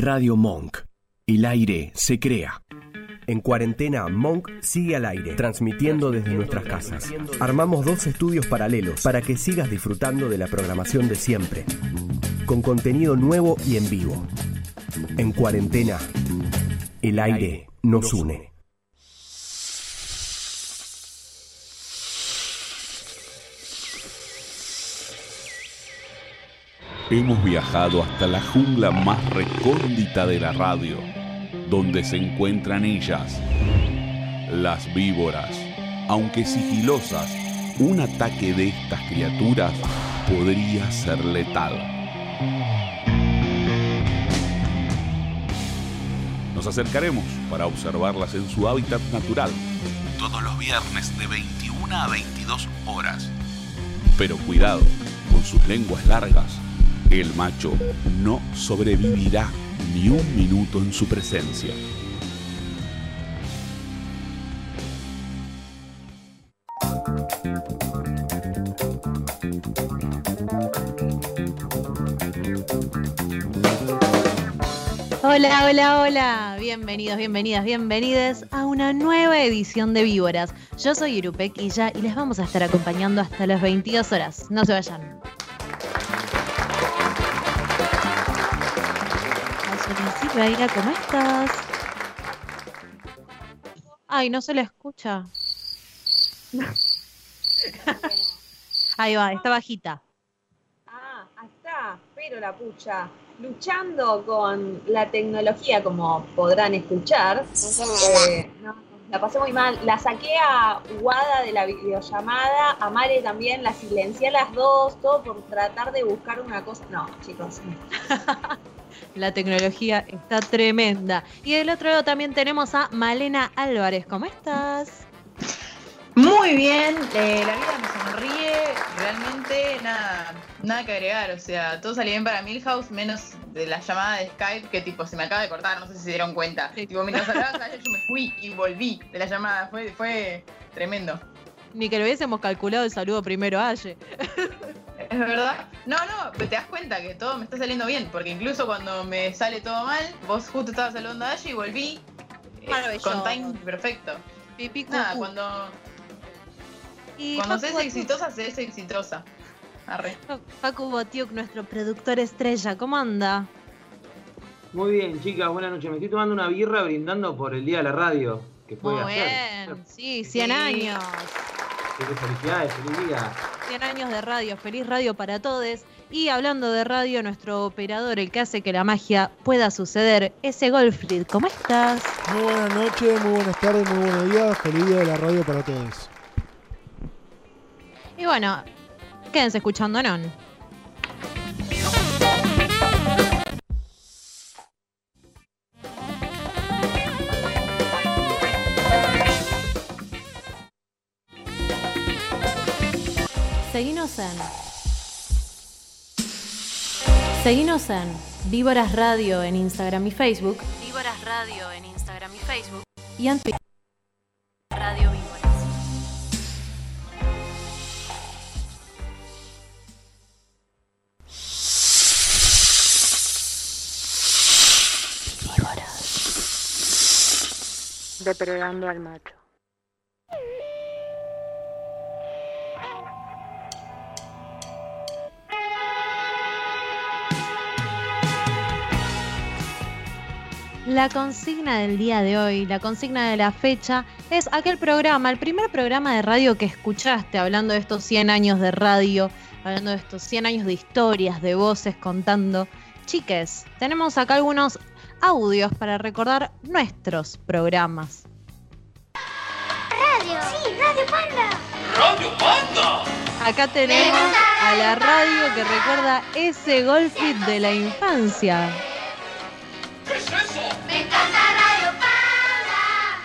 Radio Monk. El aire se crea. En cuarentena, Monk sigue al aire, transmitiendo desde nuestras casas. Armamos dos estudios paralelos para que sigas disfrutando de la programación de siempre, con contenido nuevo y en vivo. En cuarentena, el aire nos une. Hemos viajado hasta la jungla más recóndita de la radio, donde se encuentran ellas, las víboras. Aunque sigilosas, un ataque de estas criaturas podría ser letal. Nos acercaremos para observarlas en su hábitat natural, todos los viernes de 21 a 22 horas. Pero cuidado, con sus lenguas largas, el macho no sobrevivirá ni un minuto en su presencia. Hola, hola, hola. Bienvenidos, bienvenidas, bienvenides a una nueva edición de Víboras. Yo soy Irupequilla y les vamos a estar acompañando hasta las 22 horas. No se vayan. Silveira, ¿cómo estás? Ay, no se le escucha. Ahí va, está bajita. Ah, está, pero la pucha. Luchando con la tecnología, como podrán escuchar. Eh, no, la pasé muy mal. La saqué a Wada de la videollamada, a Mare también, la silencié a las dos, todo por tratar de buscar una cosa. No, chicos. La tecnología está tremenda. Y del otro lado también tenemos a Malena Álvarez. ¿Cómo estás? Muy bien, eh, la vida me sonríe, realmente nada, nada que agregar, o sea, todo salió bien para Milhouse, menos de la llamada de Skype que tipo se me acaba de cortar, no sé si se dieron cuenta. Tipo, mientras hablabas yo me fui y volví de la llamada, fue, fue tremendo. Ni que lo hubiésemos calculado el saludo primero a Aye. Es verdad. No, no, pero te das cuenta que todo me está saliendo bien, porque incluso cuando me sale todo mal, vos justo estabas saludando a Aye y volví eh, con time perfecto. Nada, cuando, cuando seas exitosa, seas exitosa. Arre. Facu Botiuk, nuestro productor estrella, ¿cómo anda? Muy bien, chicas, buenas noches. Me estoy tomando una birra brindando por el día de la radio, que fue Muy ayer. bien, sí, 100 Sí. años. Felicidades, feliz día. 100 años de radio, feliz radio para todos. Y hablando de radio, nuestro operador, el que hace que la magia pueda suceder, ese Golfrid, ¿cómo estás? Muy buenas noches, muy buenas tardes, muy buenos días. Feliz día de la radio para todos. Y bueno, quédense escuchando Non. Seguinos en. Seguinos en Víboras Radio en Instagram y Facebook. Víboras Radio en Instagram y Facebook. Y en Twitter. Depredando al macho. La consigna del día de hoy, la consigna de la fecha, es aquel programa, el primer programa de radio que escuchaste hablando de estos 100 años de radio, hablando de estos 100 años de historias, de voces contando. Chiques, tenemos acá algunos audios para recordar nuestros programas. Radio. Sí, Radio Panda. Acá tenemos a la radio que recuerda ese golfit de la infancia. Me encanta Radio Panda.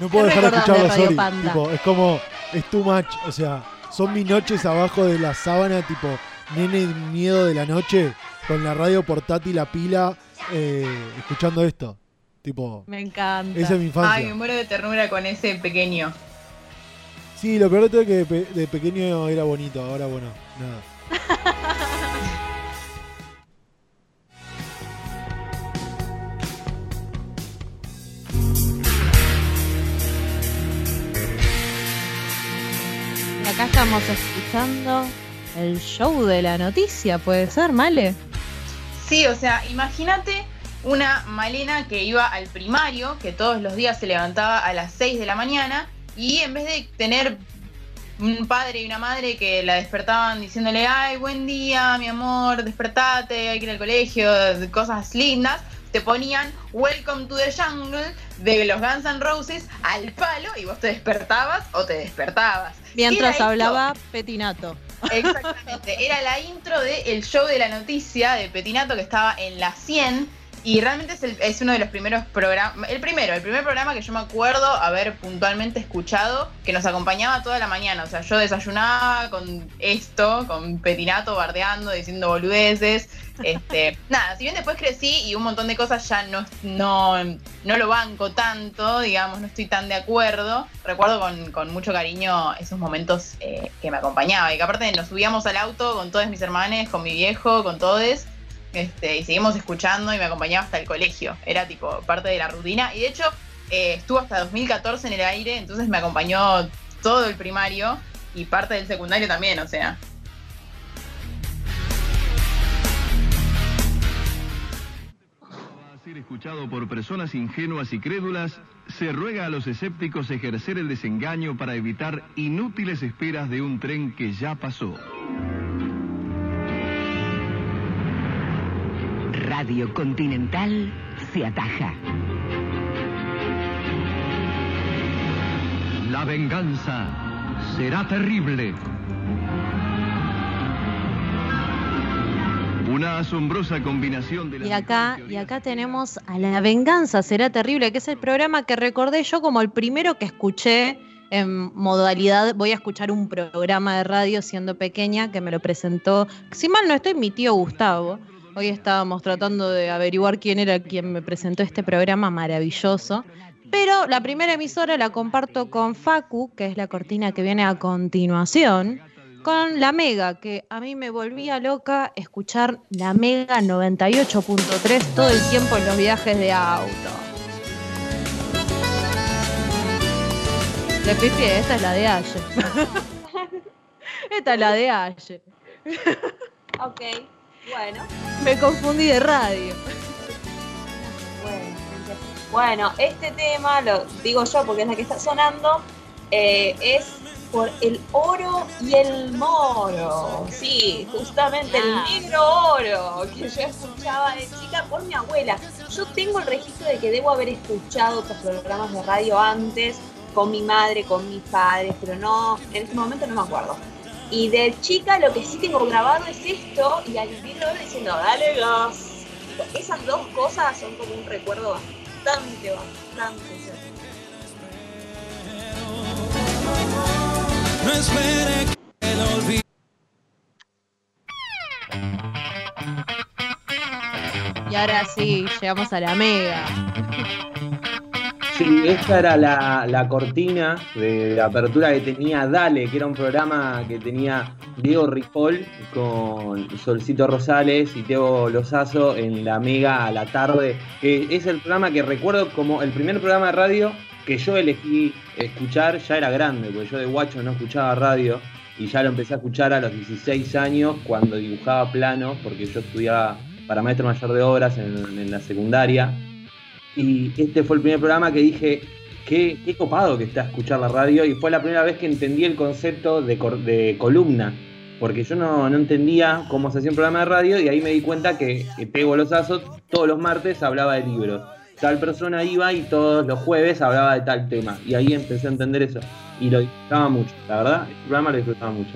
No puedo ¿Qué dejar de escucharlo, Radio sorry. Panda? Tipo, es como, es too much. O sea, son mis noches abajo de la sábana, tipo, nene miedo de la noche, con la radio portátil a pila, eh, escuchando esto. Tipo, me encanta. Es mi infancia. Ay, me muero de ternura con ese pequeño. Sí, lo peor todo es que de, de pequeño era bonito, ahora bueno, nada. Acá estamos escuchando el show de la noticia, ¿puede ser, Male? Sí, o sea, imagínate una Malena que iba al primario, que todos los días se levantaba a las 6 de la mañana y en vez de tener un padre y una madre que la despertaban diciéndole, ay, buen día, mi amor, despertate, hay que ir al colegio, cosas lindas, te ponían Welcome to the Jungle de los Guns N' Roses al palo y vos te despertabas o te despertabas. Mientras hablaba Petinato. Exactamente, era la intro del show de la noticia de Petinato que estaba en la 100 y realmente es, el- es uno de los primeros programas, el primero, el primer programa que yo me acuerdo haber puntualmente escuchado que nos acompañaba toda la mañana, o sea, yo desayunaba con esto, con Petinato bardeando, diciendo boludeces, este, nada, si bien después crecí y un montón de cosas ya no, no, no lo banco tanto, digamos, no estoy tan de acuerdo. Recuerdo con, con mucho cariño esos momentos eh, que me acompañaba y que aparte nos subíamos al auto con todos mis hermanos, con mi viejo, con todos. Este, y seguimos escuchando y me acompañaba hasta el colegio. Era tipo parte de la rutina. Y de hecho, eh, estuvo hasta 2014 en el aire, entonces me acompañó todo el primario y parte del secundario también, o sea. ser escuchado por personas ingenuas y crédulas, se ruega a los escépticos ejercer el desengaño para evitar inútiles esperas de un tren que ya pasó. Radio Continental se ataja. La venganza será terrible. Una asombrosa combinación de la Y acá, y acá tenemos a La Venganza Será Terrible, que es el programa que recordé yo como el primero que escuché en modalidad, voy a escuchar un programa de radio siendo pequeña, que me lo presentó, si mal no estoy, mi tío Gustavo. Hoy estábamos tratando de averiguar quién era quien me presentó este programa maravilloso. Pero la primera emisora la comparto con Facu, que es la cortina que viene a continuación, con la Mega, que a mí me volvía loca escuchar la Mega 98.3 todo el tiempo en los viajes de auto. Le pifié, esta es la de Aye. esta es la de Aye. Ok, bueno. Me confundí de radio. Bueno, este tema, lo digo yo porque es la que está sonando, eh, es por el oro y el moro. Sí, justamente Ah. el negro oro que yo escuchaba de chica por mi abuela. Yo tengo el registro de que debo haber escuchado otros programas de radio antes, con mi madre, con mis padres, pero no, en ese momento no me acuerdo. Y de chica lo que sí tengo grabado es esto y al vivir ahora diciendo, dale gas. Esas dos cosas son como un recuerdo bastante, bastante. No espere que lo olvide. Y ahora sí, llegamos a la Mega. Sí, esta era la, la cortina de la apertura que tenía Dale, que era un programa que tenía Diego Ripoll con Solcito Rosales y Teo Lozazo en la Mega a la tarde, que es el programa que recuerdo como el primer programa de radio que yo elegí escuchar, ya era grande, porque yo de guacho no escuchaba radio y ya lo empecé a escuchar a los 16 años cuando dibujaba planos, porque yo estudiaba para maestro mayor de obras en la secundaria. Y este fue el primer programa que dije, qué, qué copado que está escuchar la radio. Y fue la primera vez que entendí el concepto de, de columna. Porque yo no, no entendía cómo se hacía un programa de radio y ahí me di cuenta que, que Pego Lozazo todos los martes hablaba de libros. Tal persona iba y todos los jueves hablaba de tal tema. Y ahí empecé a entender eso. Y lo disfrutaba mucho, la verdad, el programa lo disfrutaba mucho.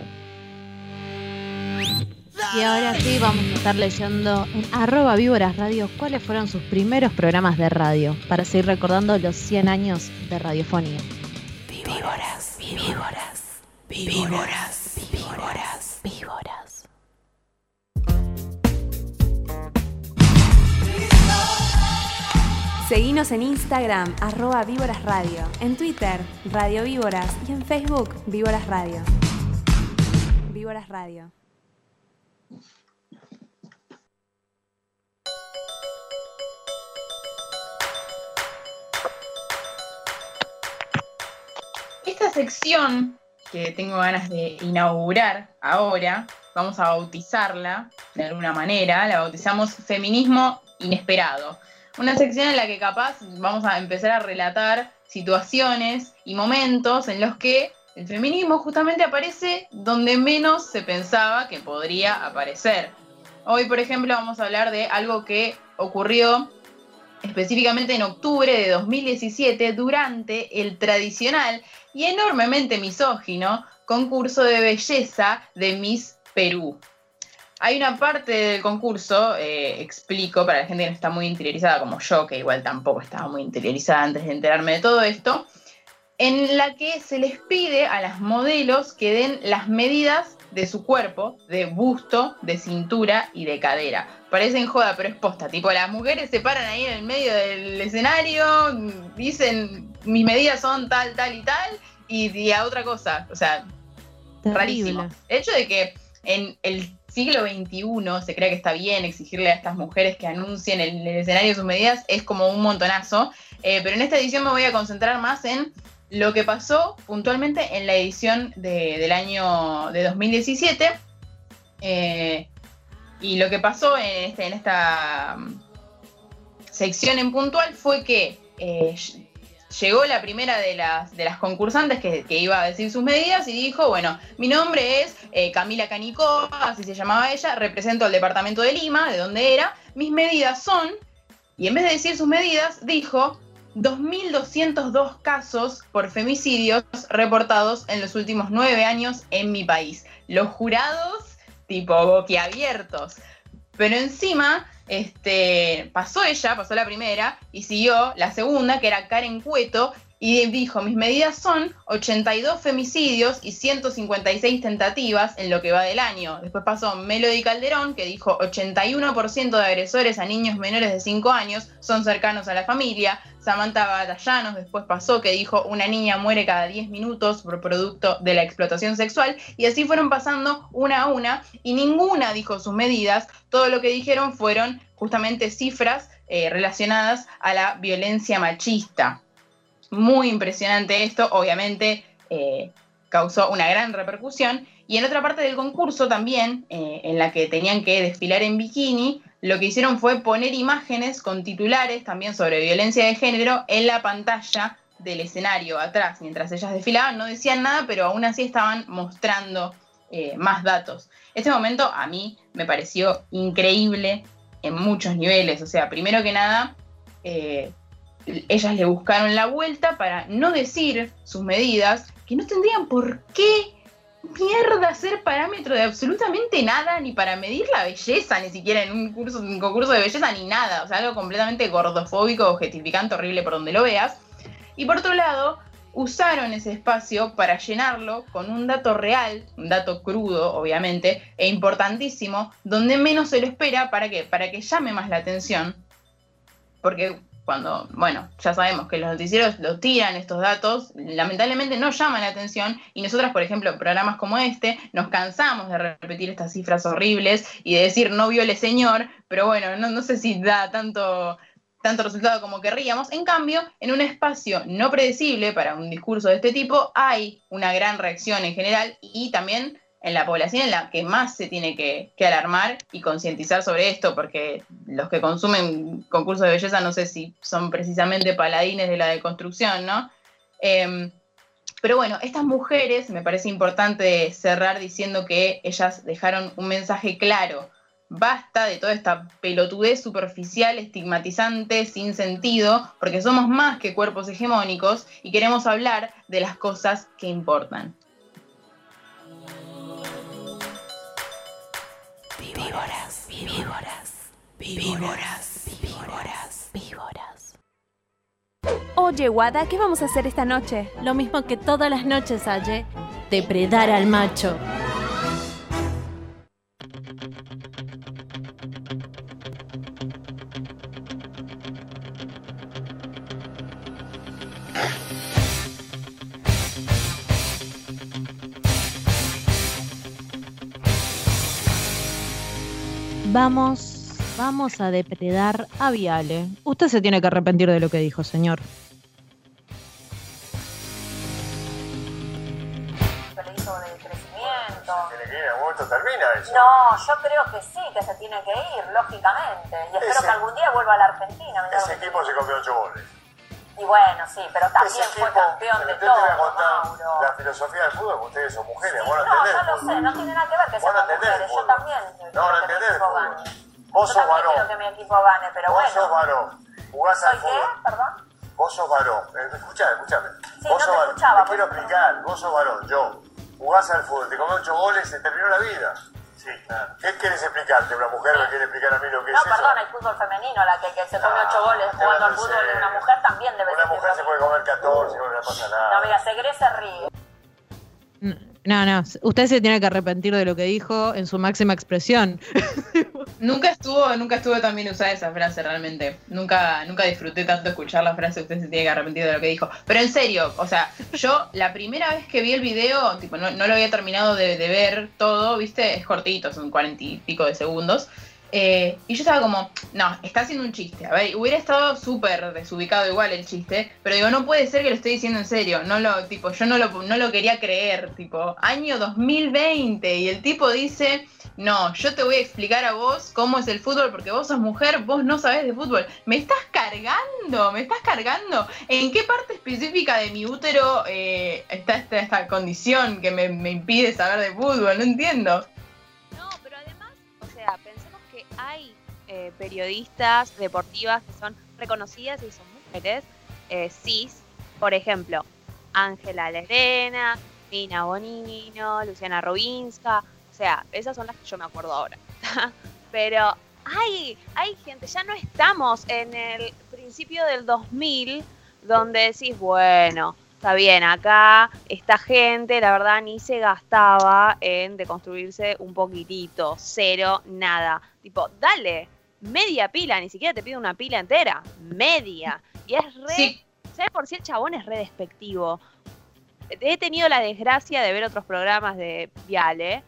Y ahora sí vamos a estar leyendo en arroba víboras radio cuáles fueron sus primeros programas de radio para seguir recordando los 100 años de radiofonía. Víboras, víboras, víboras, víboras, víboras. Seguinos en Instagram, arroba Víboras Radio, en Twitter, Radio Víboras y en Facebook, Víboras Radio. Víboras Radio. Esta sección que tengo ganas de inaugurar ahora. Vamos a bautizarla de alguna manera. La bautizamos Feminismo Inesperado. Una sección en la que capaz vamos a empezar a relatar situaciones y momentos en los que el feminismo justamente aparece donde menos se pensaba que podría aparecer. Hoy, por ejemplo, vamos a hablar de algo que ocurrió específicamente en octubre de 2017 durante el tradicional y enormemente misógino concurso de belleza de Miss Perú. Hay una parte del concurso, eh, explico para la gente que no está muy interiorizada como yo, que igual tampoco estaba muy interiorizada antes de enterarme de todo esto, en la que se les pide a las modelos que den las medidas de su cuerpo, de busto, de cintura y de cadera. Parecen joda, pero es posta. Tipo, las mujeres se paran ahí en el medio del escenario, dicen mis medidas son tal, tal y tal, y, a otra cosa. O sea, rarísimo. El hecho de que en el siglo XXI se cree que está bien exigirle a estas mujeres que anuncien en el escenario sus medidas es como un montonazo. Eh, pero en esta edición me voy a concentrar más en lo que pasó puntualmente en la edición del año de 2017. Eh, y lo que pasó en, este, en esta mm, sección en puntual fue que eh, llegó la primera de las, concursantes que, iba a decir sus medidas y dijo, bueno, mi nombre es eh, Camila Canicó, así se llamaba ella, represento el departamento de Lima, de donde era, mis medidas son, y en vez de decir sus medidas, dijo 2.202 casos por femicidios reportados en los últimos nueve años en mi país. Los jurados, tipo boquiabiertos. Pero encima, este, pasó ella, pasó la primera, y siguió la segunda, que era Karen Cueto, y dijo, mis medidas son 82 femicidios y 156 tentativas en lo que va del año. Después pasó Melody Calderón, que dijo 81% de agresores a niños menores de 5 años son cercanos a la familia. Samantha Batallanos después pasó que dijo una niña muere cada 10 minutos por producto de la explotación sexual. Y así fueron pasando una a una y ninguna dijo sus medidas. Todo lo que dijeron fueron justamente cifras eh, relacionadas a la violencia machista muy impresionante esto, obviamente eh, causó una gran repercusión. Y en otra parte del concurso también, eh, en la que tenían que desfilar en bikini, lo que hicieron fue poner imágenes con titulares también sobre violencia de género en la pantalla del escenario atrás. Mientras ellas desfilaban, no decían nada, pero aún así estaban mostrando eh, más datos. Este momento a mí me pareció increíble en muchos niveles. O sea, primero que nada, ellas le buscaron la vuelta para no decir sus medidas, que no tendrían por qué mierda ser parámetro de absolutamente nada, ni para medir la belleza, ni siquiera en un, curso, un concurso de belleza, ni nada. O sea, algo completamente gordofóbico, objetificante, horrible por donde lo veas. Y por otro lado, usaron ese espacio para llenarlo con un dato real, un dato crudo, obviamente, e importantísimo, donde menos se lo espera, ¿para qué? Para que llame más la atención. Porque cuando, bueno, ya sabemos que los noticieros lo tiran estos datos, lamentablemente no llaman la atención y nosotras, por ejemplo, en programas como este, nos cansamos de repetir estas cifras horribles y de decir no viole señor, pero bueno, no, no sé si da tanto, tanto resultado como querríamos. En cambio, en un espacio no predecible para un discurso de este tipo, hay una gran reacción en general y también en la población en la que más se tiene que, alarmar y concientizar sobre esto, porque los que consumen concursos de belleza no sé si son precisamente paladines de la deconstrucción, ¿no? Em, pero bueno, estas mujeres, me parece importante cerrar diciendo que ellas dejaron un mensaje claro. Basta de toda esta pelotudez superficial, estigmatizante, sin sentido, porque somos más que cuerpos hegemónicos y queremos hablar de las cosas que importan. Víboras, víboras, víboras, víboras, víboras. Oye, Wada, ¿qué vamos a hacer esta noche? Lo mismo que todas las noches, Aye. Depredar al macho. Vamos, vamos a depredar a Viale. Usted se tiene que arrepentir de lo que dijo, señor. termina eso. No, yo creo que sí, que se tiene que ir, lógicamente. Y espero que algún día vuelva a la Argentina. Ese equipo se comió ocho goles. Y bueno, sí, pero también Ese fue equipo, campeón de usted te voy a todo, contar Mauro. la filosofía del fútbol, porque ustedes son mujeres, vos no entendés no el lo sé, no tiene nada que ver que Vos el mujeres. Yo también No, no quiero entendés. Vos Yo sos también quiero varón. que mi equipo gane, pero Vos bueno. sos varón. Jugás ¿Soy al qué? fútbol. Perdón. Vos sos varón. Escuchame, escuchame. Sí, vos no sos varón. Te quiero explicar. Vos sos varón, yo. Jugás al fútbol, te comes ocho goles, se terminó la vida. Sí, claro. ¿Qué quieres explicarte? ¿Una mujer me quiere explicar a mí lo que No, es eso? perdón, hay fútbol femenino, la que, que se come ocho goles te jugando al fútbol de una mujer también debe Una ser mujer se puede comer 14 no le pasa nada. No, mira, Segre se ríe. No, no, usted se tiene que arrepentir de lo que dijo en su máxima expresión. Nunca estuvo, nunca estuvo tan bien usada esa frase realmente. Nunca, nunca disfruté tanto escuchar la frase usted se tiene que arrepentir de lo que dijo. Pero en serio, o sea, yo la primera vez que vi el video, tipo, no, no lo había terminado de, ver todo, viste, es cortito, son cuarenta y pico de segundos. Eh, y yo estaba como, no, está haciendo un chiste. A ver, hubiera estado súper desubicado igual el chiste, pero digo, no puede ser que lo esté diciendo en serio. No lo, tipo, yo no lo, no lo quería creer, tipo, año 2020. Y el tipo dice, no, yo te voy a explicar a vos cómo es el fútbol, porque vos sos mujer, vos no sabés de fútbol. Me estás cargando, me estás cargando. ¿En qué parte específica de mi útero eh, está esta, esta condición que me, impide saber de fútbol? No entiendo. No, pero además, o sea, pensemos que hay eh, periodistas deportivas que son reconocidas y son mujeres eh, cis, por ejemplo, Ángela Lerena, Mina Bonino, Luciana Robinska, sea, esas son las que yo me acuerdo ahora. pero hay, hay gente, ya no estamos en el principio del 2000 donde decís, bueno, está bien, acá esta gente, la verdad, ni se gastaba en deconstruirse un poquitito, cero, nada. Tipo, dale, media pila, ni siquiera te pide una pila entera, media. Y es re, Sí. ¿sabes por si el chabón es re despectivo? He tenido la desgracia de ver otros programas de Viale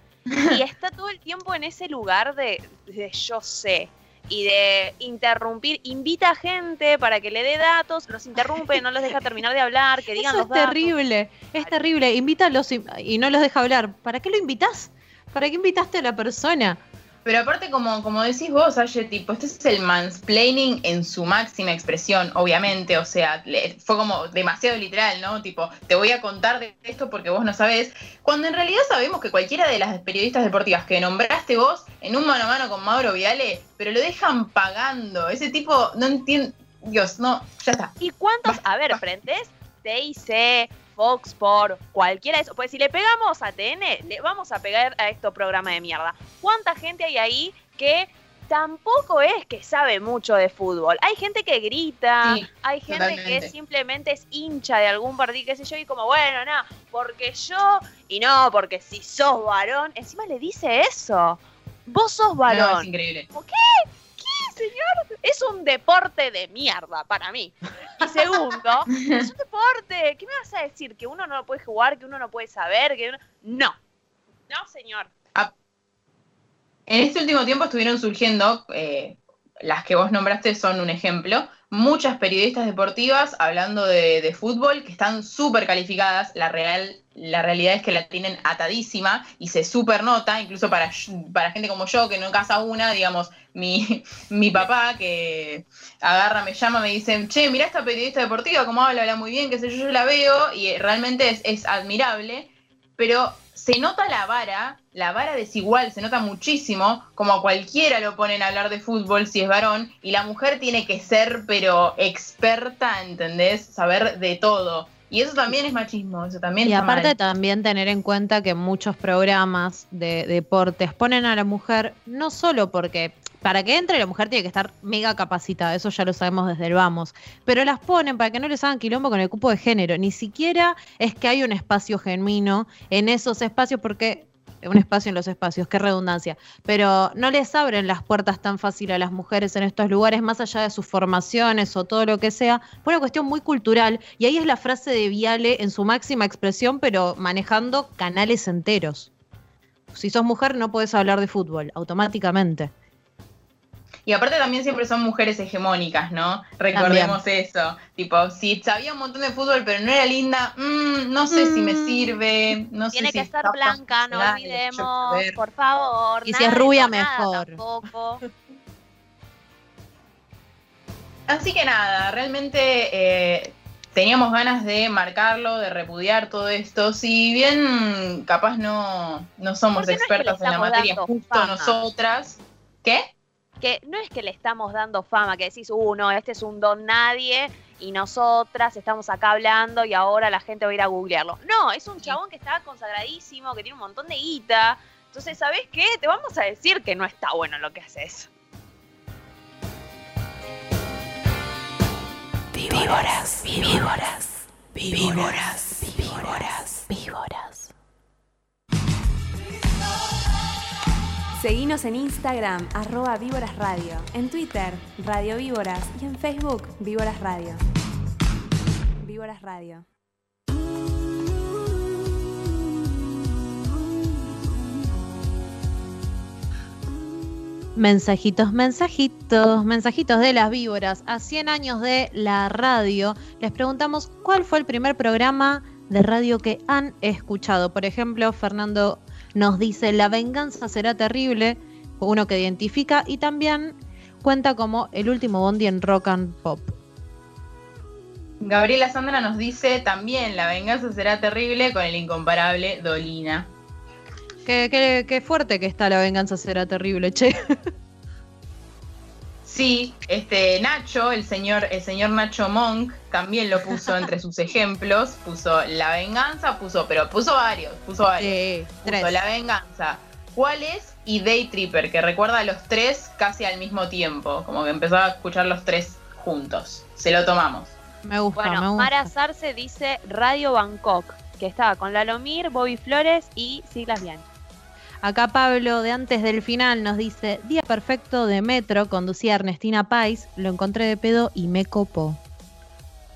y está todo el tiempo en ese lugar de, de yo sé y de interrumpir, invita a gente para que le dé datos, los interrumpe, no los deja terminar de hablar, que digan Eso los es datos. terrible, es terrible. Invítalos y, y no los deja hablar. ¿Para qué lo invitas? ¿Para qué invitaste a la persona? Pero aparte, como, como decís vos, Aye, tipo, este es el mansplaining en su máxima expresión, obviamente. O sea, le- fue como demasiado literal, ¿no? Tipo, te voy a contar de esto porque vos no sabés. Cuando en realidad sabemos que cualquiera de las periodistas deportivas que nombraste vos en un mano a mano con Mauro Viale, pero lo dejan pagando. Ese tipo, no entiendo. Dios, no, ya está. ¿Y cuántos? A ver, frentes TIC, Fox por cualquiera de esos. Pues si le pegamos a TN, le vamos a pegar a estos programas de mierda. ¿Cuánta gente hay ahí que tampoco es que sabe mucho de fútbol? Hay gente que grita, Sí, hay gente que simplemente es hincha de algún partido, qué sé yo, y como, bueno, no, porque yo, y no, porque si sos varón, encima le dice eso. Vos sos varón. No, es increíble. ¿Por ¿Qué? ¿Qué, señor? Es un deporte de mierda para mí. Y segundo, es un deporte. ¿Qué me vas a decir? ¿Que uno no lo puede jugar? ¿Que uno no puede saber? que uno... No. No, señor. En este último tiempo estuvieron surgiendo, eh, las que vos nombraste son un ejemplo, muchas periodistas deportivas hablando de, fútbol que están súper calificadas. La, real, la realidad es que la tienen atadísima y se súper nota, incluso para, para gente como yo que no casa una, digamos, mi, mi papá que agarra, me llama, me dice, che, mira esta periodista deportiva, cómo habla, habla muy bien, qué sé yo, yo la veo y realmente es, es admirable, pero se nota la vara, la vara desigual, se nota muchísimo, como a cualquiera lo ponen a hablar de fútbol si es varón, y la mujer tiene que ser, pero experta, ¿entendés? Saber de todo. Y eso también es machismo, eso también Y está aparte mal. también tener en cuenta que muchos programas de deportes ponen a la mujer no solo porque para que entre la mujer tiene que estar mega capacitada, eso ya lo sabemos desde el vamos, pero las ponen para que no les hagan quilombo con el cupo de género, ni siquiera es que hay un espacio genuino en esos espacios porque un espacio en los espacios, qué redundancia, pero no les abren las puertas tan fácil a las mujeres en estos lugares, más allá de sus formaciones o todo lo que sea, por una cuestión muy cultural, y ahí es la frase de Viale en su máxima expresión, pero manejando canales enteros. Si sos mujer no puedes hablar de fútbol, automáticamente. Y aparte también siempre son mujeres hegemónicas, ¿no? Recordemos eso. Tipo, si sabía un montón de fútbol pero no era linda, mm, no sé si me sirve. No Tiene sé que si ser blanca, no olvidemos, por favor. Y si es rubia, mejor. tampoco. Así que nada, realmente eh, teníamos ganas de marcarlo, de repudiar todo esto. Si bien capaz no, no somos Porque no es que le expertas en la materia, justo fama. nosotras. ¿Qué? Que no es que le estamos dando fama, que decís, uh, no, este es un don nadie y nosotras estamos acá hablando y ahora la gente va a ir a googlearlo. No, es un chabón que está consagradísimo, que tiene un montón de guita. Entonces, ¿sabes qué? Te vamos a decir que no está bueno lo que haces. Víboras, víboras, víboras, víboras, víboras. Seguinos en Instagram, arroba Víboras Radio, en Twitter, Radio Víboras y en Facebook, Víboras Radio. Víboras Radio. Mensajitos, mensajitos, mensajitos de las víboras. A 100 años de la radio, les preguntamos cuál fue el primer programa de radio que han escuchado. Por ejemplo, Fernando nos dice, La venganza será terrible, uno que identifica, y también cuenta como el último bondi en rock and pop. Gabriela Sandra nos dice también la venganza será terrible con el incomparable Dolina. Qué, qué- qué fuerte que está La venganza será terrible, che. Sí, este Nacho, el señor, el señor Nacho Monk, también lo puso entre sus ejemplos. Puso la venganza, puso, pero puso varios, puso varios. puso tres. la venganza. ¿Cuál es? Y Day Tripper, que recuerda a los tres casi al mismo tiempo. Como que empezaba a escuchar los tres juntos. Se lo tomamos. Me gusta, me Bueno, gusta. Mara Sarce dice Radio Bangkok, que estaba con Lalomir, Bobby Flores y Siglas Bianchi. Acá Pablo de antes del final nos dice, Día perfecto de Metro, conducía Ernestina Pais, lo encontré de pedo y me copó.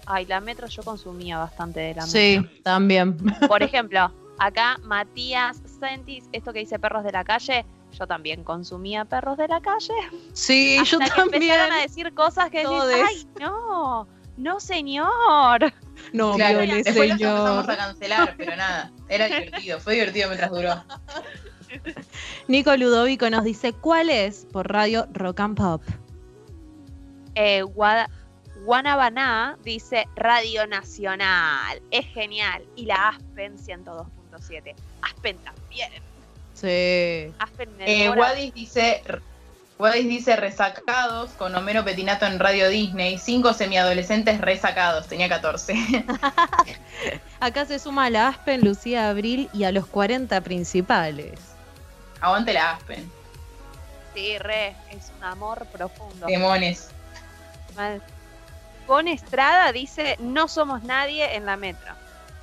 Ay, la metro yo consumía bastante de la metro. Sí, también. Por ejemplo, acá Matías Sentis, esto que dice perros de la calle, yo también consumía perros de la calle. Sí, Hasta yo que también. empezaron a decir cosas que decís, ay, no, no señor. No, Claro, viole, después los señor. empezamos a cancelar, pero nada. Era divertido, fue divertido mientras duró. Nico Ludovico nos dice, ¿cuál es? Por radio Rock and Pop. Eh, Guanabaná dice Radio Nacional, es genial. Y la Aspen 102.7. Aspen también. Sí. Aspen Eh, Wadis dice. Wadis dice resacados con Homero Petinato en Radio Disney. Cinco semiadolescentes resacados. Tenía 14. Acá se suma a la Aspen, Lucía Abril y a los 40 principales. Aguante la Aspen. Sí, re, es un amor profundo. Demones. Mal. Con Estrada dice, no somos nadie en la metro.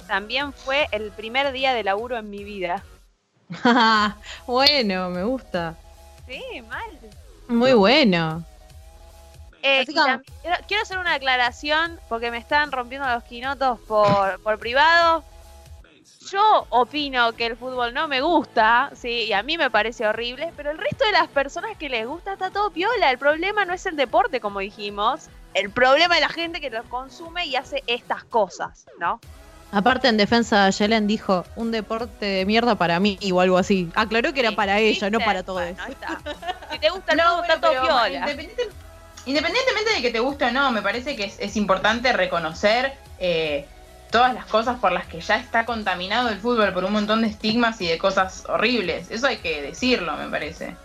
También fue el primer día de laburo en mi vida. bueno, me gusta. Sí, mal. Muy bueno. Eh, como- también quiero hacer una aclaración porque me están rompiendo los quinotos por, por privado. Yo opino que el fútbol no me gusta, sí, y a mí me parece horrible, pero el resto de las personas que les gusta está todo piola. El problema no es el deporte, como dijimos. El problema es la gente que lo consume y hace estas cosas, ¿no? Aparte, en defensa, Yelen dijo un deporte de mierda para mí o algo así. Aclaró que era para ella, no para todos. Bueno, ahí está. Si te gusta No, bueno, está todo piola. independiente- independientemente de que te guste o no, me parece que es, es importante reconocer eh, todas las cosas por las que ya está contaminado el fútbol por un montón de estigmas y de cosas horribles. Eso hay que decirlo, me parece.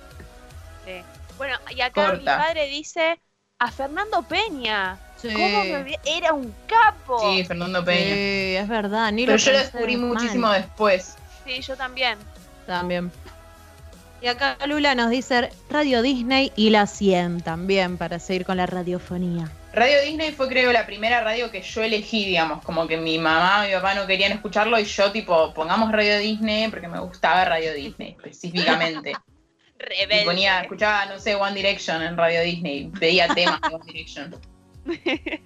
Sí. Bueno, y acá mi padre dice a Fernando Peña. Sí. ¿Cómo me olvidé? Era un capo. Sí, Fernando Peña. Sí, es verdad. Ni Pero lo yo lo descubrí mal. muchísimo después. Sí, yo también. También. Y acá Lula nos dice Radio Disney y la 100 también para seguir con la radiofonía. Radio Disney fue creo la primera radio que yo elegí, digamos, como que mi mamá y mi papá no querían escucharlo y yo tipo, pongamos Radio Disney porque me gustaba Radio Disney específicamente. Y Rebelde. ponía, escuchaba, no sé, One Direction en Radio Disney, veía temas de One Direction.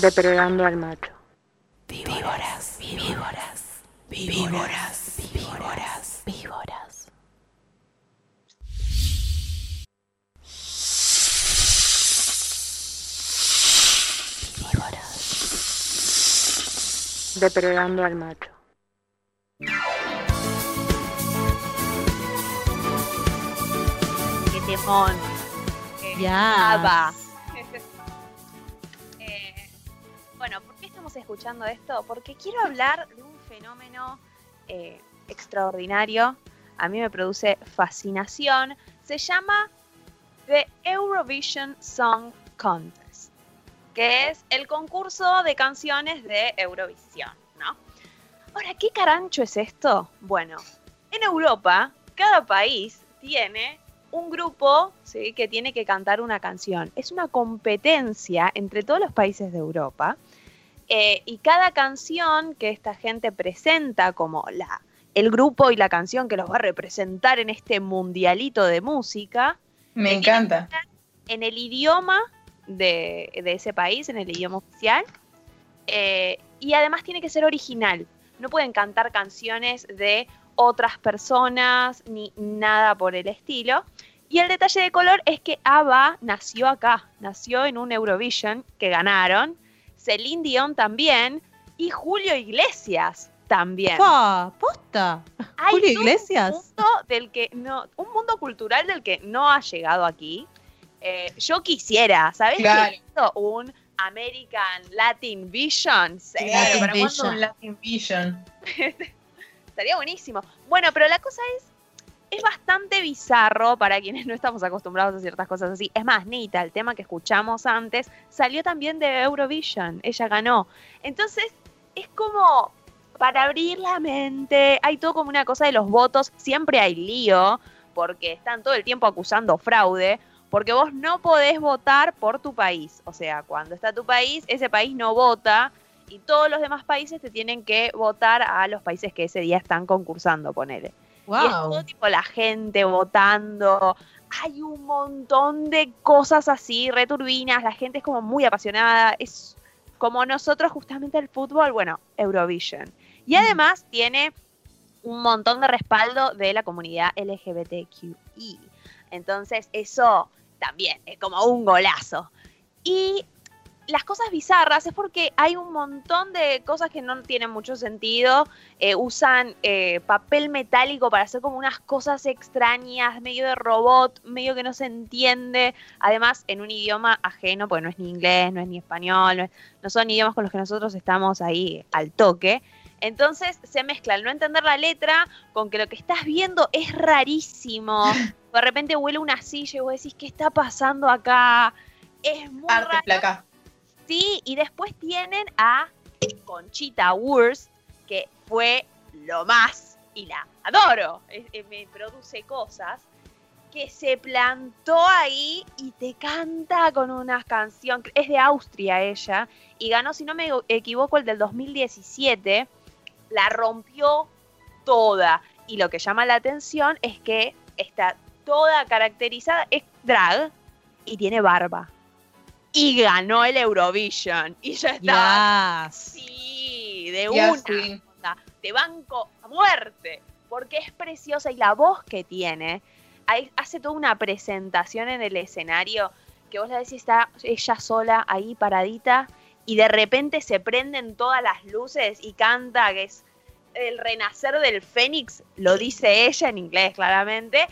Depredando al macho. Víboras, víboras, víboras, víboras, víboras. Depredando al macho. Qué temón. Eh, Ya. ¿Por qué estamos escuchando esto? Porque quiero hablar de un fenómeno eh, extraordinario. A mí me produce fascinación. Se llama The Eurovision Song Contest, que es el concurso de canciones de Eurovisión, ¿no? Ahora, ¿qué carancho es esto? Bueno, en Europa, cada país tiene un grupo ¿sí? que tiene que cantar una canción. Es una competencia entre todos los países de Europa. Eh, y cada canción que esta gente presenta como la, el grupo y la canción que los va a representar en este mundialito de música, Me encanta. en el idioma de, de ese país, en el idioma oficial. eh, y además tiene que ser original. No pueden cantar canciones de otras personas ni nada por el estilo. Y el detalle de color es que ABBA nació acá, nació en un Eurovision que ganaron, Celine Dion también y Julio Iglesias también. ¿Posta? Hay Julio Iglesias. Un mundo, del que no, un mundo cultural del que no ha llegado aquí. Eh, yo quisiera, ¿sabes? Claro. un American Latin Vision. Sí, Claro, ¿para Vision. un Latin Vision? Estaría buenísimo. Bueno, pero la cosa es, es bastante bizarro para quienes no estamos acostumbrados a ciertas cosas así. Es más, Nita, el tema que escuchamos antes, salió también de Eurovision. Ella ganó. Entonces, es como para abrir la mente. Hay todo como una cosa de los votos. Siempre hay lío, porque están todo el tiempo acusando fraude. Porque vos no podés votar por tu país. O sea, cuando está tu país, ese país no vota y todos los demás países te tienen que votar a los países que ese día están concursando, ponele. Y es todo tipo la gente votando. Hay un montón de cosas así, returbinas, la gente es como muy apasionada. Es como nosotros justamente el fútbol, bueno, Eurovision. Y además tiene un montón de respaldo de la comunidad LGBTQI. Entonces eso también es como un golazo. Y las cosas bizarras es porque hay un montón de cosas que no tienen mucho sentido. Eh, usan eh, papel metálico para hacer como unas cosas extrañas, medio de robot, medio que no se entiende. Además, en un idioma ajeno, porque no es ni inglés, no es ni español, no, es- no son idiomas con los que nosotros estamos ahí al toque. Entonces se mezcla el no entender la letra con que lo que estás viendo es rarísimo. De repente huele una silla y vos decís, ¿qué está pasando acá? Es muy Arte raro. placa. Sí, y después tienen a Conchita Wurst, que fue lo más, y la adoro, me produce cosas, que se plantó ahí y te canta con una canción, es de Austria ella, y ganó, si no me equivoco, el del 2017, la rompió toda. Y lo que llama la atención es que está toda caracterizada, es drag y tiene barba y ganó el Eurovision. Y yo estaba Yes. sí, de Yes, una onda, de banco a muerte, porque es preciosa y la voz que tiene, hace toda una presentación en el escenario que vos la decís, está ella sola ahí paradita y de repente se prenden todas las luces y canta que es el renacer del Fénix, lo dice ella en inglés claramente,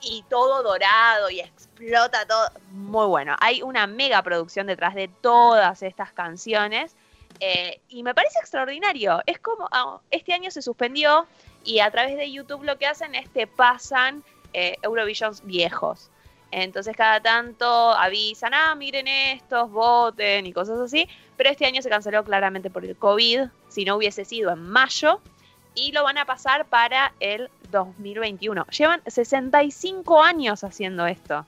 y todo dorado y explota todo. Muy bueno. Hay una mega producción detrás de todas estas canciones. eh, y me parece extraordinario. Es como, ah, este año se suspendió y a través de YouTube lo que hacen es te pasan eh, Eurovisions viejos. Entonces cada tanto avisan, ah, miren estos, voten y cosas así. Pero este año se canceló claramente por el COVID. Si no hubiese sido en mayo, y lo van a pasar para el 2021. Llevan 65 años haciendo esto.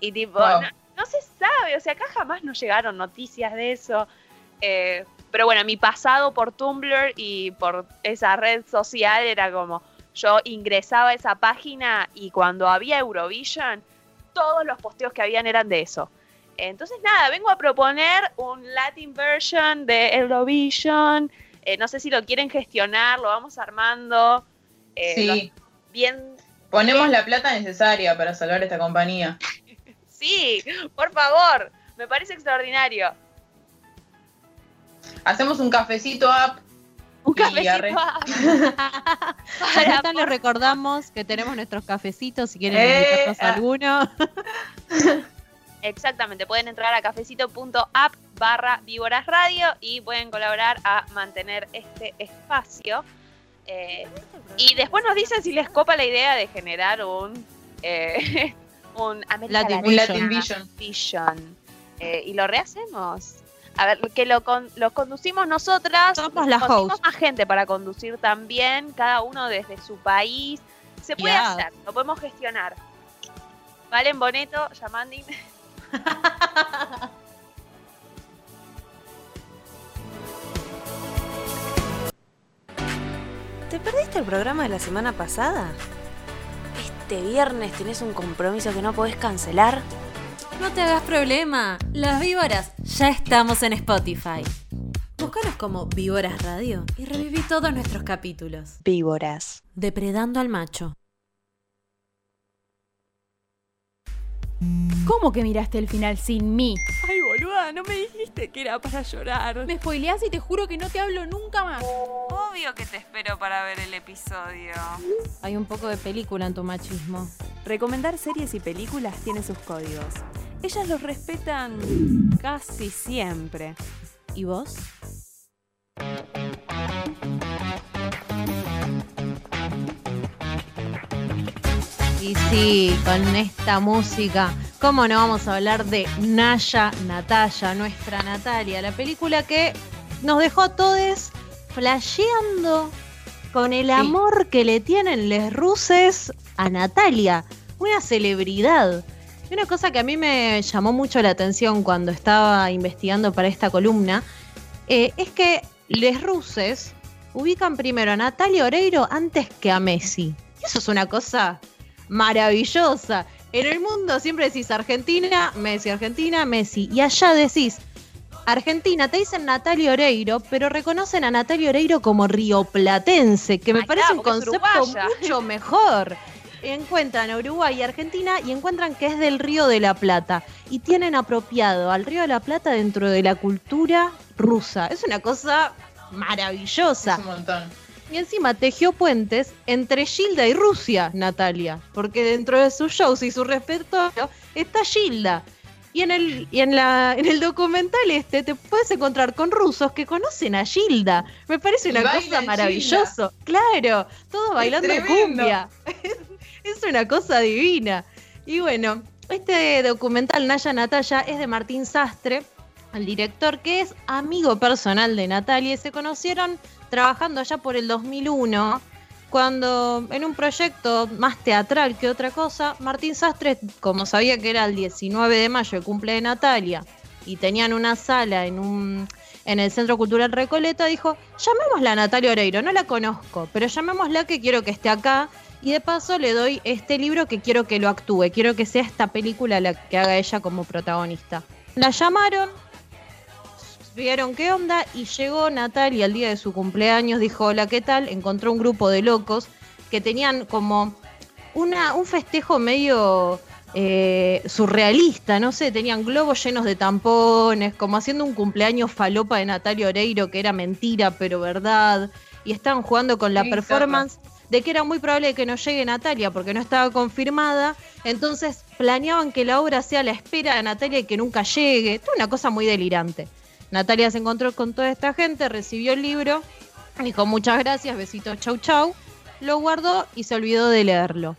Y tipo, Wow. no, no se sabe, o sea, acá jamás nos llegaron noticias de eso. Eh, pero bueno, mi pasado por Tumblr y por esa red social era como, yo ingresaba a esa página y cuando había Eurovision, todos los posteos que habían eran de eso. Entonces, nada, vengo a proponer un Latin version de Eurovision. Eh, no sé si lo quieren gestionar, lo vamos armando. Eh, Sí. bien. Ponemos la plata necesaria para salvar esta compañía. Sí, por favor. Me parece extraordinario. Hacemos un cafecito up. Un cafecito arre- Para están les recordamos que tenemos nuestros cafecitos si quieren Eh, invitarnos ah. alguno. Exactamente, pueden entrar a cafecito.app barra víboras radio y pueden colaborar a mantener este espacio. Eh, y después nos dicen si les copa la idea de generar un, eh, un América Latin Latina Vision. Latin Vision. Vision. Eh, y lo rehacemos. A ver, que lo, con- lo conducimos nosotras. Somos las Conseguimos hosts. más gente para conducir también, cada uno desde su país. Se puede hacer, lo podemos gestionar. Valen Boneto, Yamandi. ¿Te perdiste el programa de la semana pasada? ¿Este viernes tenés un compromiso que no podés cancelar? No te hagas problema, las víboras ya estamos en Spotify. Búscanos como Víboras Radio y reviví todos nuestros capítulos. Víboras. Depredando al macho. ¿Cómo que miraste el final sin mí? Ay, boluda, no me dijiste que era para llorar. Me spoileás y te juro que no te hablo nunca más. Obvio que te espero para ver el episodio. Hay un poco de película en tu machismo. Recomendar series y películas tiene sus códigos. Ellas los respetan casi siempre. ¿Y vos? Y sí, con esta música, ¿cómo no vamos a hablar de Naya Natalia, nuestra Natalia? La película que nos dejó a todos flasheando con el amor que le tienen los ruses a Natalia, una celebridad. Y una cosa que a mí me llamó mucho la atención cuando estaba investigando para esta columna eh, es que los ruses ubican primero a Natalia Oreiro antes que a Messi. Y eso es una cosa maravillosa. En el mundo siempre decís Argentina, Messi, Argentina, Messi. Y allá decís Argentina, te dicen Natalia Oreiro, pero reconocen a Natalia Oreiro como rioplatense, que me parece un concepto mucho mejor. Encuentran a Uruguay y Argentina y encuentran que es del Río de la Plata. Y tienen apropiado al Río de la Plata dentro de la cultura rusa. Es una cosa maravillosa. un montón. Y encima tejió puentes entre Gilda y Rusia, Natalia, porque dentro de sus shows y su repertorio está Gilda. Y en el, y en la, en el documental este te puedes encontrar con rusos que conocen a Gilda. Me parece una cosa maravillosa. Claro, todos bailando cumbia. es una cosa divina. Y bueno, este documental Naya Natalia es de Martín Sastre, el director que es amigo personal de Natalia y se conocieron trabajando allá por el 2001 cuando en un proyecto más teatral que otra cosa, Martín Sastre, como sabía que era el 19 de mayo el cumple de Natalia y tenían una sala en un en el Centro Cultural Recoleta, dijo, llamémosla a Natalia Oreiro, no la conozco, pero llamémosla que quiero que esté acá y de paso le doy este libro que quiero que lo actúe, quiero que sea esta película la que haga ella como protagonista. La llamaron, vieron qué onda y llegó Natalia el día de su cumpleaños, dijo, hola, ¿qué tal? Encontró un grupo de locos que tenían como una, un festejo medio eh, surrealista, no sé, tenían globos llenos de tampones, como haciendo un cumpleaños falopa de Natalia Oreiro, que era mentira, pero verdad, y estaban jugando con la performance de que era muy probable que no llegue Natalia porque no estaba confirmada, entonces planeaban que la obra sea a la espera de Natalia y que nunca llegue, Esto es una cosa muy delirante. Natalia se encontró con toda esta gente, recibió el libro, dijo muchas gracias, besitos, chau chau, lo guardó y se olvidó de leerlo.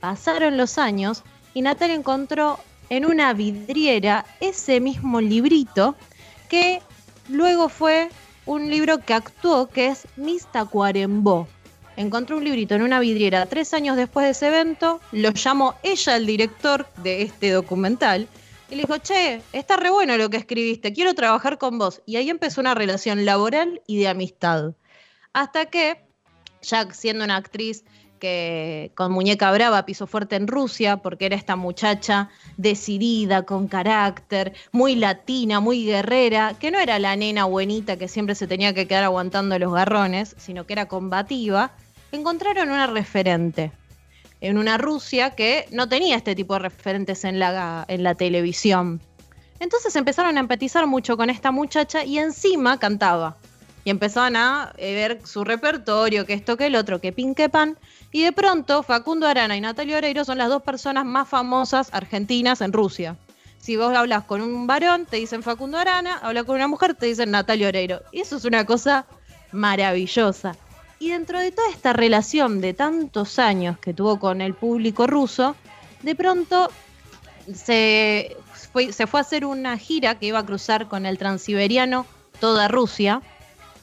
Pasaron los años y Natalia encontró en una vidriera ese mismo librito que luego fue un libro que actuó que es Miss Tacuarembó. Encontró un librito en una vidriera tres años después de ese evento, lo llamó ella el director de este documental y le dijo, che, está re bueno lo que escribiste, quiero trabajar con vos. Y ahí empezó una relación laboral y de amistad. Hasta que, ya siendo una actriz que con Muñeca Brava pisó fuerte en Rusia, porque era esta muchacha decidida, con carácter, muy latina, muy guerrera, que no era la nena buenita que siempre se tenía que quedar aguantando los garrones, sino que era combativa, encontraron una referente en una Rusia que no tenía este tipo de referentes en la, en la televisión. Entonces empezaron a empatizar mucho con esta muchacha y encima cantaba. Y empezaban a eh, ver su repertorio, que esto, que el otro, que pin, que pan. Y de pronto Facundo Arana y Natalia Oreiro son las dos personas más famosas argentinas en Rusia. Si vos hablas con un varón, te dicen Facundo Arana, hablas con una mujer, te dicen Natalia Oreiro. Y eso es una cosa maravillosa. Y dentro de toda esta relación de tantos años que tuvo con el público ruso, de pronto se fue, se fue a hacer una gira que iba a cruzar con el transiberiano toda Rusia.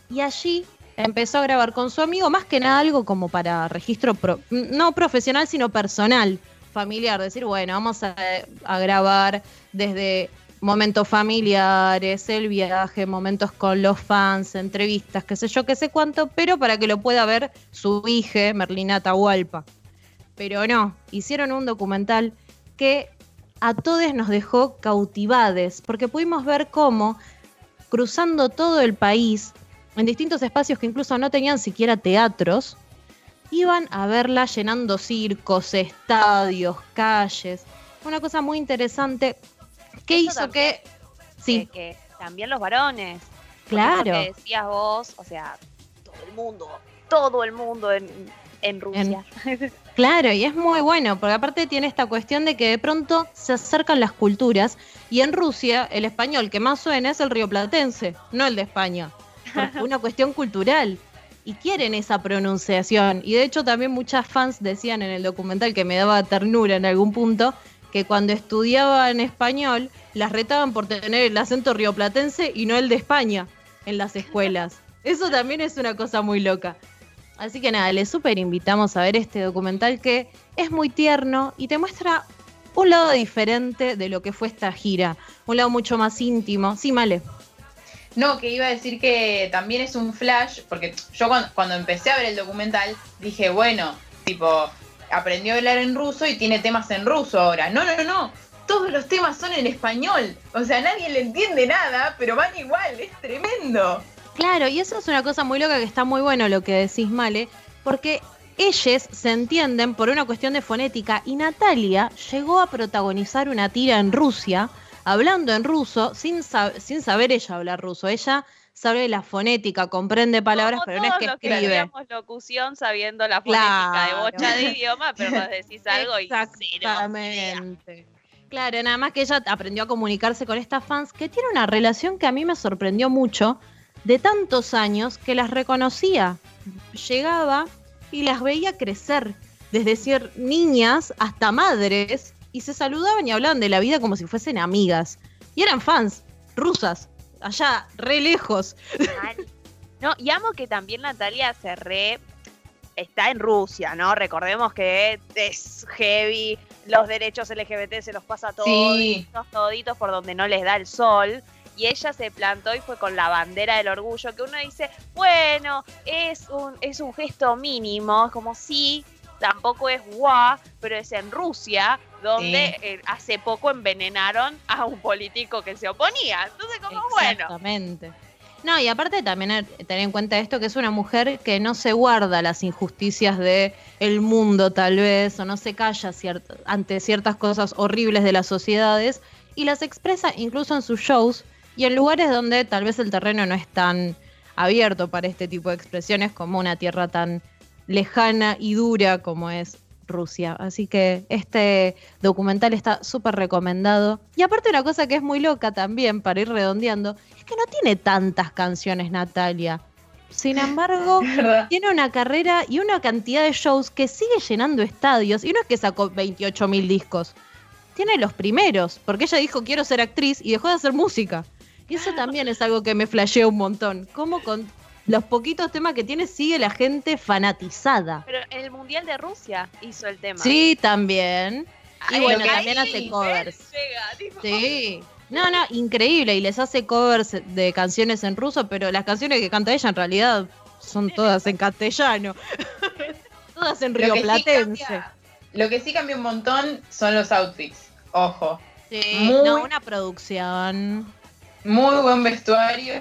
Y allí empezó a grabar con su amigo, más que nada algo como para registro, no profesional, sino personal, familiar. Decir, bueno, vamos a grabar desde momentos familiares, el viaje, momentos con los fans, entrevistas, qué sé yo, qué sé cuánto, pero para que lo pueda ver su hija, Merlina Atahualpa. Pero no, hicieron un documental que a todos nos dejó cautivades, porque pudimos ver cómo, cruzando todo el país, en distintos espacios que incluso no tenían siquiera teatros, iban a verla llenando circos, estadios, calles. Una cosa muy interesante Eso hizo también, que... Sí, que, también los varones. Claro. Que decías vos, o sea, todo el mundo, todo el mundo en, en Rusia. Claro, y es muy bueno, porque aparte tiene esta cuestión de que de pronto se acercan las culturas y en Rusia el español que más suena es el rioplatense, no el de España, por una cuestión cultural. Y quieren esa pronunciación. Y de hecho también muchas fans decían en el documental que me daba ternura en algún punto, que cuando estudiaban español las retaban por tener el acento rioplatense y no el de España en las escuelas. Eso también es una cosa muy loca. Así que nada, les súper invitamos a ver este documental que es muy tierno y te muestra un lado diferente de lo que fue esta gira. Un lado mucho más íntimo. Sí, Male. No, que iba a decir que también es un flash, porque yo cuando, cuando empecé a ver el documental dije, bueno, tipo, aprendió a hablar en ruso y tiene temas en ruso ahora. No, no, no, no. Todos los temas son en español. O sea, nadie le entiende nada, pero van igual. Es tremendo. Claro, y eso es una cosa muy loca que está muy bueno lo que decís, Male, porque ellos se entienden por una cuestión de fonética y Natalia llegó a protagonizar una tira en Rusia, hablando en ruso, sin, sab- sin saber ella hablar ruso. Ella sabe la fonética, comprende palabras, pero no es que los que escribe. estudiamos locución sabiendo la fonética de Claro. bocha de idioma, pero nos decís algo y. Exactamente. Claro, nada más que ella aprendió a comunicarse con estas fans, que tiene una relación que a mí me sorprendió mucho, de tantos años que las reconocía. Llegaba y las veía crecer, desde ser niñas hasta madres, y se saludaban y hablaban de la vida como si fuesen amigas. Y eran fans, rusas, allá, re lejos. No, y amo que también Natalia se re está en Rusia, ¿no? Recordemos que es heavy, los derechos LGBT se los pasa todos, Sí. toditos por donde no les da el sol. Y ella se plantó y fue con la bandera del orgullo, que uno dice, bueno, es un, es un gesto mínimo, es como sí, tampoco es guau, pero es en Rusia, donde Sí. eh, hace poco envenenaron a un político que se oponía. Entonces, como bueno. Exactamente. No, y aparte también eh, tener en cuenta esto que es una mujer que no se guarda las injusticias de el mundo tal vez, o no se calla ante ciertas cosas horribles de las sociedades, y las expresa incluso en sus shows y en lugares donde tal vez el terreno no es tan abierto para este tipo de expresiones como una tierra tan lejana y dura como es Rusia. Así que este documental está súper recomendado. Y aparte una cosa que es muy loca también, para ir redondeando, es que no tiene tantas canciones Natalia. Sin embargo, tiene una carrera y una cantidad de shows que sigue llenando estadios. Y no es que sacó 28 mil discos. Tiene los primeros, porque ella dijo quiero ser actriz y dejó de hacer música. Y eso también es algo que me flasheó un montón. Cómo con los poquitos temas que tiene sigue la gente fanatizada. Pero en el Mundial de Rusia hizo el tema. Sí, también. Y bueno, también ahí hace covers. llega. Sí. No, no, increíble. Y les hace covers de canciones en ruso, pero las canciones que canta ella en realidad son todas en castellano. Todas en sí Rioplatense. cambia- Lo que sí cambia un montón son los outfits. Ojo. Sí, Muy- no, una producción. Muy buen vestuario.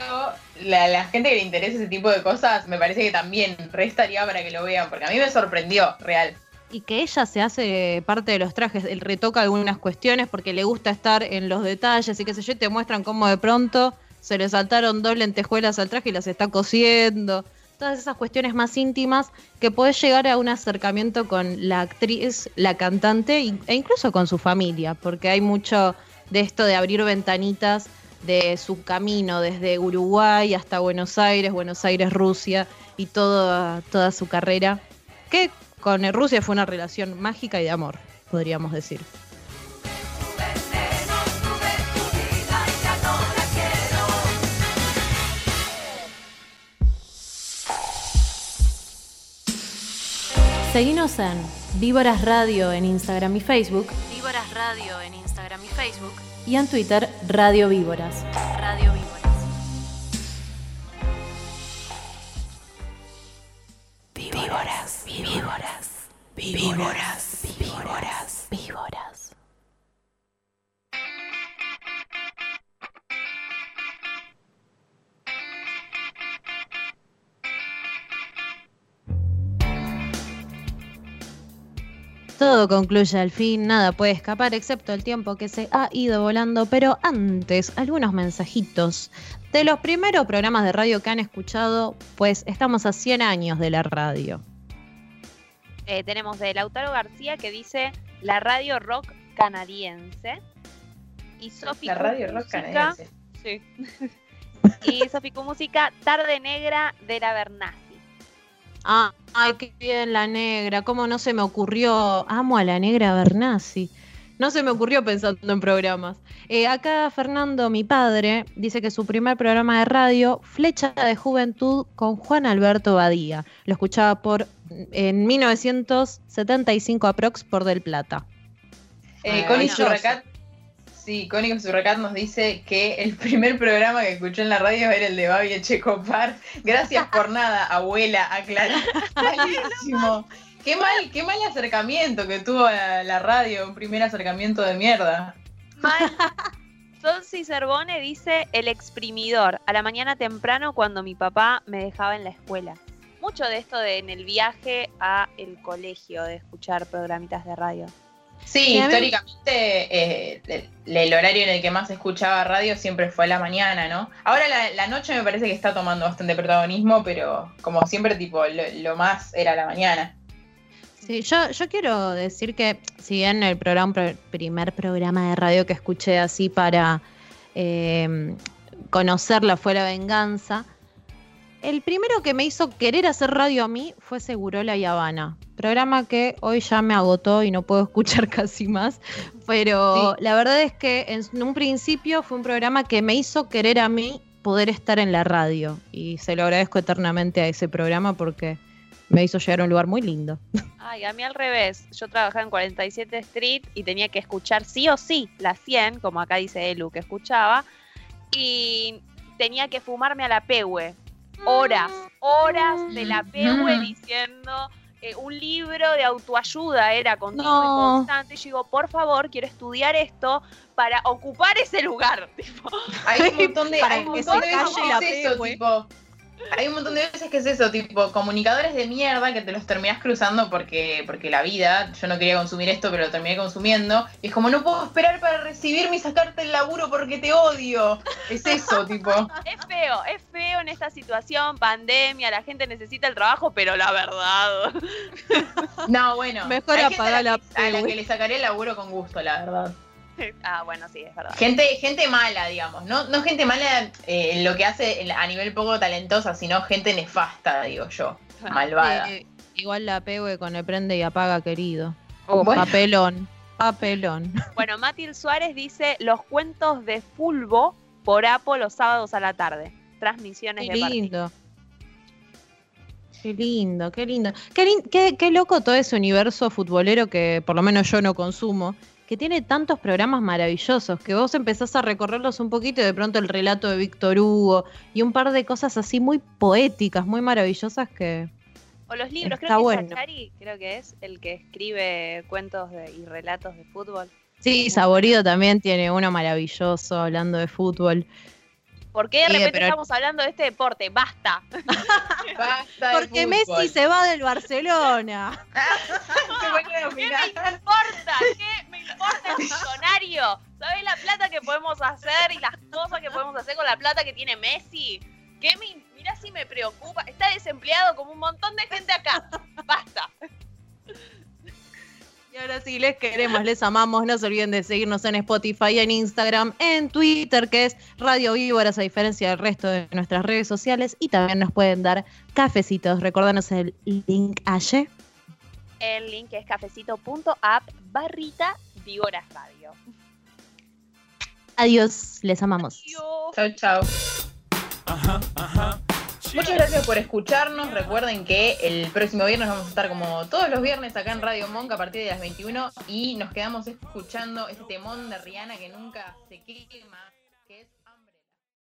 La, gente que le interesa ese tipo de cosas, me parece que también restaría para que lo vean, porque a mí me sorprendió, real. Y que ella se hace parte de los trajes, él retoca algunas cuestiones porque le gusta estar en los detalles y qué sé yo, te muestran cómo de pronto se le saltaron dos lentejuelas al traje y las está cosiendo. Todas esas cuestiones más íntimas que podés llegar a un acercamiento con la actriz, la cantante e incluso con su familia, porque hay mucho de esto de abrir ventanitas de su camino desde Uruguay hasta Buenos Aires, Buenos Aires, Rusia y toda, toda su carrera, que con Rusia fue una relación mágica y de amor, podríamos decir. Seguinos en Víboras Radio en Instagram y Facebook. Víboras Radio en Instagram y Facebook. Y en Twitter, Radio Víboras. Radio Víboras. Víboras, víboras, víboras, víboras, víboras. Todo concluye al fin, nada puede escapar excepto el tiempo que se ha ido volando, pero antes algunos mensajitos. De los primeros programas de radio que han escuchado, pues estamos a 100 años de la radio. Eh, tenemos de Lautaro García que dice la radio rock canadiense. Y Sofi La radio rock Música- canadiense. Sí. y Sofi Música, Tarde Negra de la Bernasi. Ah, ay, qué bien la negra, cómo no se me ocurrió, amo a la negra Bernasi. No se me ocurrió pensando en programas. Eh, acá Fernando, mi padre, dice que su primer programa de radio, Flecha de Juventud con Juan Alberto Badía. Lo escuchaba por en 1975 aprox por Del Plata. Eh, Connie. Sí, Connie Surracat nos dice que el primer programa que escuchó en la radio era el de Babi Echecopar. Gracias por nada, abuela. Malísimo. Qué mal, qué mal acercamiento que tuvo a la radio, un primer acercamiento de mierda. Mal. Sonsi Cervone dice el exprimidor, a la mañana temprano cuando mi papá me dejaba en la escuela. Mucho de esto de en el viaje a el colegio, de escuchar programitas de radio. Sí, históricamente eh, el, el horario en el que más escuchaba radio siempre fue la mañana, ¿no? Ahora la, la noche me parece que está tomando bastante protagonismo, pero como siempre, tipo, lo, lo más era la mañana. Sí, yo, yo quiero decir que si bien el programa, pro- primer programa de radio que escuché así para eh, conocerla fue La Venganza, el primero que me hizo querer hacer radio a mí fue Segurola y Habana. Programa que hoy ya me agotó y no puedo escuchar casi más. Pero la verdad es que en un principio fue un programa que me hizo querer a mí poder estar en la radio. Y se lo agradezco eternamente a ese programa porque me hizo llegar a un lugar muy lindo. Ay, a mí al revés. Yo trabajaba en 47 Street y tenía que escuchar sí o sí la 100, como acá dice Elu que escuchaba. Y tenía que fumarme a la Pehue. Horas, horas de la Pehue Mm. diciendo eh, un libro de autoayuda era continuo No. y constante. Y yo digo, por favor, quiero estudiar esto para ocupar ese lugar. Tipo, Hay un montón de, Para hay un que se calle la es eso, Pehue. tipo. Hay un montón de veces que es eso, tipo, comunicadores de mierda que te los terminás cruzando porque, porque la vida, yo no quería consumir esto, pero lo terminé consumiendo. Y es como, no puedo esperar para recibirme y sacarte el laburo porque te odio. Es eso, tipo. es feo, es feo en esta situación, pandemia, la gente necesita el trabajo, pero la verdad. No, bueno. Mejor apagar a la, la que- a la que le sacaría el laburo con gusto, la verdad. ah, bueno, sí, es verdad. Gente, gente mala, digamos. No, no gente mala eh, en lo que hace a nivel poco talentosa, sino gente nefasta, digo yo. Malvada. Eh, igual la pegue con el prende y apaga, querido. Oh, bueno. Papelón, papelón. Bueno, Matil Suárez dice los cuentos de Fulbo por Apo los sábados a la tarde. Transmisiones Qué de lindo. Qué lindo, qué lindo. Qué, lin- qué- qué loco todo ese universo futbolero que por lo menos yo no consumo, que tiene tantos programas maravillosos, que vos empezás a recorrerlos un poquito y de pronto el relato de Víctor Hugo y un par de cosas así muy poéticas, muy maravillosas que O los libros, Está creo que bueno. Sachari, creo que es el que escribe cuentos de- y relatos de fútbol. Sí, Saborido también tiene uno maravilloso hablando de fútbol. ¿Por qué de Sí, repente pero- estamos hablando de este deporte? Basta. Basta Porque fútbol. Messi se va del Barcelona. ¿Qué me importa? ¿Qué me importa el millonario? ¿Sabes la plata que podemos hacer y las cosas que podemos hacer con la plata que tiene Messi? ¿Qué me, mira si me preocupa. Está desempleado como un montón de gente acá. Basta. Y ahora sí, les queremos, les amamos. No se olviden de seguirnos en Spotify, en Instagram, en Twitter, que es Radio Víboras, a diferencia del resto de nuestras redes sociales. Y también nos pueden dar cafecitos. Recordanos el link allí. El link es cafecito.app barrita Víboras Radio. Adiós, les amamos. Chau, chau. Muchas gracias por escucharnos. Recuerden que el próximo viernes vamos a estar como todos los viernes acá en Radio Monk a partir de las 21 y nos quedamos escuchando este temón de Rihanna que nunca se quema.